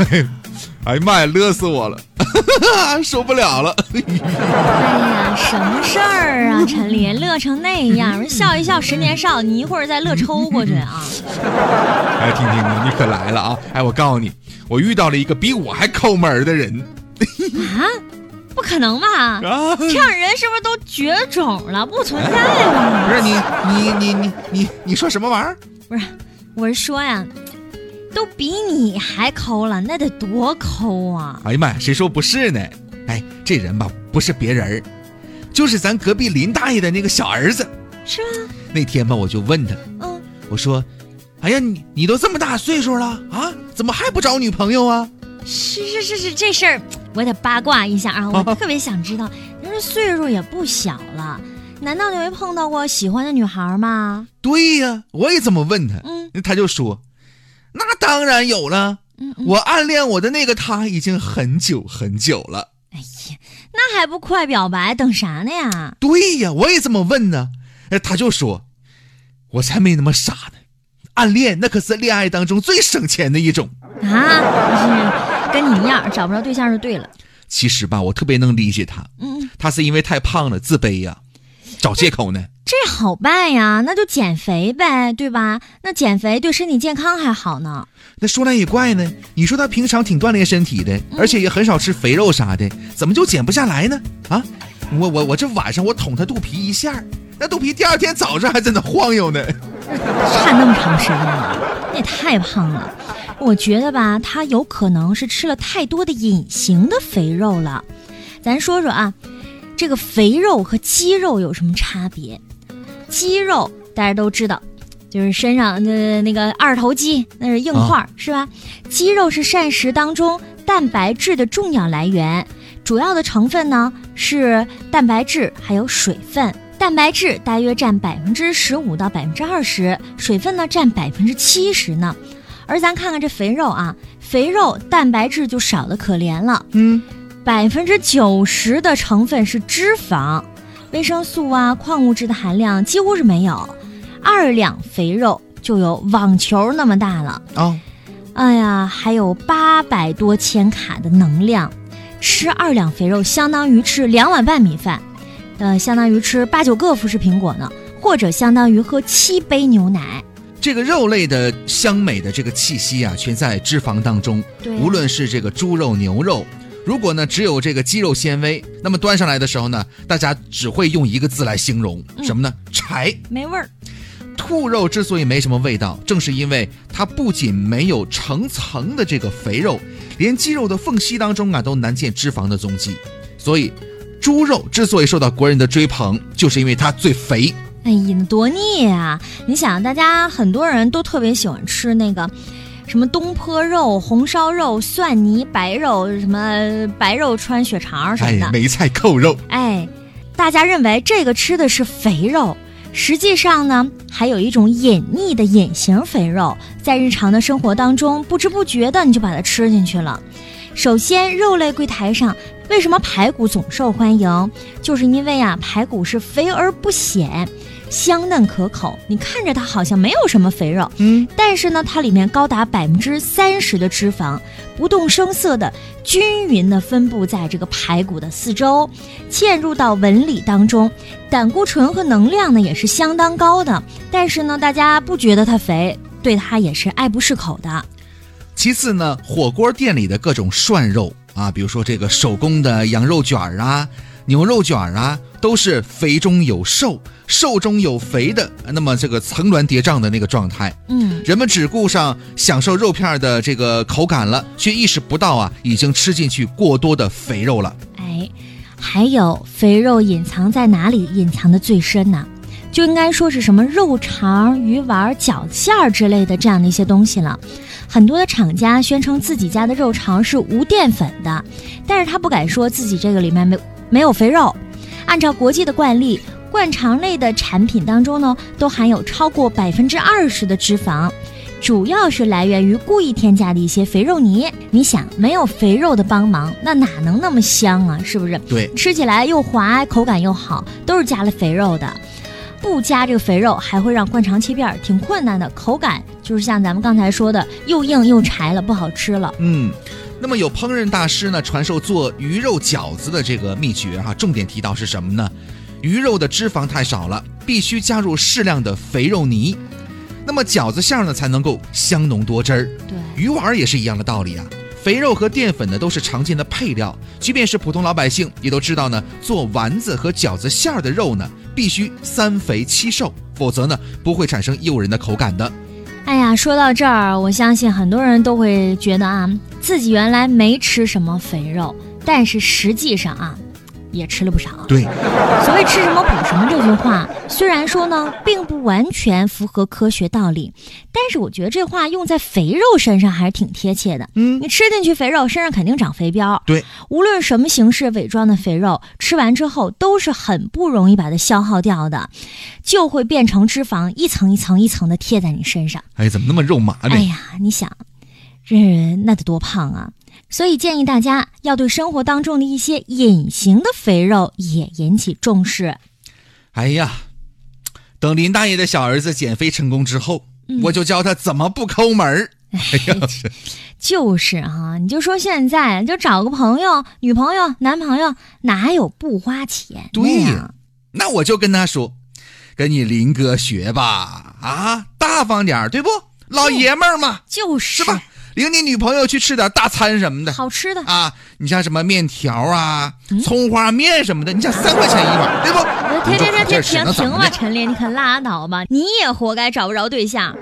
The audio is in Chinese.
哎呀妈呀，乐死我了，受不了了。哎呀，什么事儿啊，陈林，乐成那样，笑一笑十年少，你一会儿再乐抽过去啊！哎，婷婷，你可来了啊！哎，我告诉你，我遇到了一个比我还抠门的人。啊？不可能吧？啊，这样人是不是都绝种了？不存在吧？不是你，你，你，你，你，你说什么玩意儿？不是，我是说呀。都比你还抠了，那得多抠啊！哎呀妈呀，谁说不是呢？哎，这人吧，不是别人，就是咱隔壁林大爷的那个小儿子。是吗？那天吧，我就问他，嗯，我说，哎呀，你你都这么大岁数了啊，怎么还不找女朋友啊？是是是是，这事儿我得八卦一下啊，我 特别想知道。你说岁数也不小了，难道就没碰到过喜欢的女孩吗？对呀，我也这么问他，嗯，他就说。那当然有了，我暗恋我的那个他已经很久很久了。哎呀，那还不快表白？等啥呢呀？对呀，我也这么问呢。哎，他就说，我才没那么傻呢。暗恋那可是恋爱当中最省钱的一种啊！跟你一样，找不着对象就对了。其实吧，我特别能理解他。嗯，他是因为太胖了，自卑呀。找借口呢？这好办呀，那就减肥呗，对吧？那减肥对身体健康还好呢。那说来也怪呢，你说他平常挺锻炼身体的，而且也很少吃肥肉啥的，怎么就减不下来呢？啊，我我我这晚上我捅他肚皮一下，那肚皮第二天早上还在那晃悠呢。差那么长时间了，那也太胖了。我觉得吧，他有可能是吃了太多的隐形的肥肉了。咱说说啊。这个肥肉和肌肉有什么差别？肌肉大家都知道，就是身上的那个二头肌，那是硬块，是吧？肌肉是膳食当中蛋白质的重要来源，主要的成分呢是蛋白质还有水分。蛋白质大约占百分之十五到百分之二十，水分呢占百分之七十呢。而咱看看这肥肉啊，肥肉蛋白质就少的可怜了。嗯。百分之九十的成分是脂肪，维生素啊、矿物质的含量几乎是没有。二两肥肉就有网球那么大了哦。哎呀，还有八百多千卡的能量，吃二两肥肉相当于吃两碗半米饭，呃，相当于吃八九个富士苹果呢，或者相当于喝七杯牛奶。这个肉类的香美的这个气息啊，全在脂肪当中。对，无论是这个猪肉、牛肉。如果呢只有这个肌肉纤维，那么端上来的时候呢，大家只会用一个字来形容什么呢？柴，没味儿。兔肉之所以没什么味道，正是因为它不仅没有成层的这个肥肉，连肌肉的缝隙当中啊都难见脂肪的踪迹。所以，猪肉之所以受到国人的追捧，就是因为它最肥。哎呀，多腻啊！你想，大家很多人都特别喜欢吃那个。什么东坡肉、红烧肉、蒜泥白肉，什么白肉穿血肠什么的，梅菜扣肉。哎，大家认为这个吃的是肥肉，实际上呢，还有一种隐匿的隐形肥肉，在日常的生活当中，不知不觉的你就把它吃进去了。首先，肉类柜台上为什么排骨总受欢迎？就是因为啊，排骨是肥而不显。香嫩可口，你看着它好像没有什么肥肉，嗯，但是呢，它里面高达百分之三十的脂肪，不动声色的均匀的分布在这个排骨的四周，嵌入到纹理当中，胆固醇和能量呢也是相当高的，但是呢，大家不觉得它肥，对它也是爱不释口的。其次呢，火锅店里的各种涮肉啊，比如说这个手工的羊肉卷儿啊。牛肉卷啊，都是肥中有瘦，瘦中有肥的，那么这个层峦叠嶂的那个状态。嗯，人们只顾上享受肉片的这个口感了，却意识不到啊，已经吃进去过多的肥肉了。哎，还有肥肉隐藏在哪里？隐藏的最深呢？就应该说是什么肉肠、鱼丸、饺子馅儿之类的这样的一些东西了。很多的厂家宣称自己家的肉肠是无淀粉的，但是他不敢说自己这个里面没。没有肥肉，按照国际的惯例，灌肠类的产品当中呢，都含有超过百分之二十的脂肪，主要是来源于故意添加的一些肥肉泥。你想，没有肥肉的帮忙，那哪能那么香啊？是不是？对，吃起来又滑，口感又好，都是加了肥肉的。不加这个肥肉，还会让灌肠切片挺困难的，口感。就是像咱们刚才说的，又硬又柴了，不好吃了。嗯，那么有烹饪大师呢传授做鱼肉饺子的这个秘诀哈，重点提到是什么呢？鱼肉的脂肪太少了，必须加入适量的肥肉泥，那么饺子馅呢才能够香浓多汁儿。对，鱼丸也是一样的道理啊。肥肉和淀粉呢都是常见的配料，即便是普通老百姓也都知道呢，做丸子和饺子馅儿的肉呢必须三肥七瘦，否则呢不会产生诱人的口感的。哎呀，说到这儿，我相信很多人都会觉得啊，自己原来没吃什么肥肉，但是实际上啊。也吃了不少。对，所谓吃什么补什么这句话，虽然说呢，并不完全符合科学道理，但是我觉得这话用在肥肉身上还是挺贴切的。嗯，你吃进去肥肉，身上肯定长肥膘。对，无论什么形式伪装的肥肉，吃完之后都是很不容易把它消耗掉的，就会变成脂肪，一层一层一层的贴在你身上。哎，怎么那么肉麻呢？哎呀，你想，这人那得多胖啊！所以建议大家要对生活当中的一些隐形的肥肉也引起重视。哎呀，等林大爷的小儿子减肥成功之后，嗯我就教他怎么不抠门儿。哎呀，就是啊，你就说现在就找个朋友、女朋友、男朋友，哪有不花钱？对呀那我就跟他说，跟你林哥学吧，啊，大方点儿，对不？老爷们儿嘛，就是是吧？领你女朋友去吃点大餐什么的好吃的，啊，你像什么面条啊、嗯葱花面什么的，你想三块钱一碗，对不？停停停停停停吧？陈琳，你可拉倒吧，你也活该找不着对象。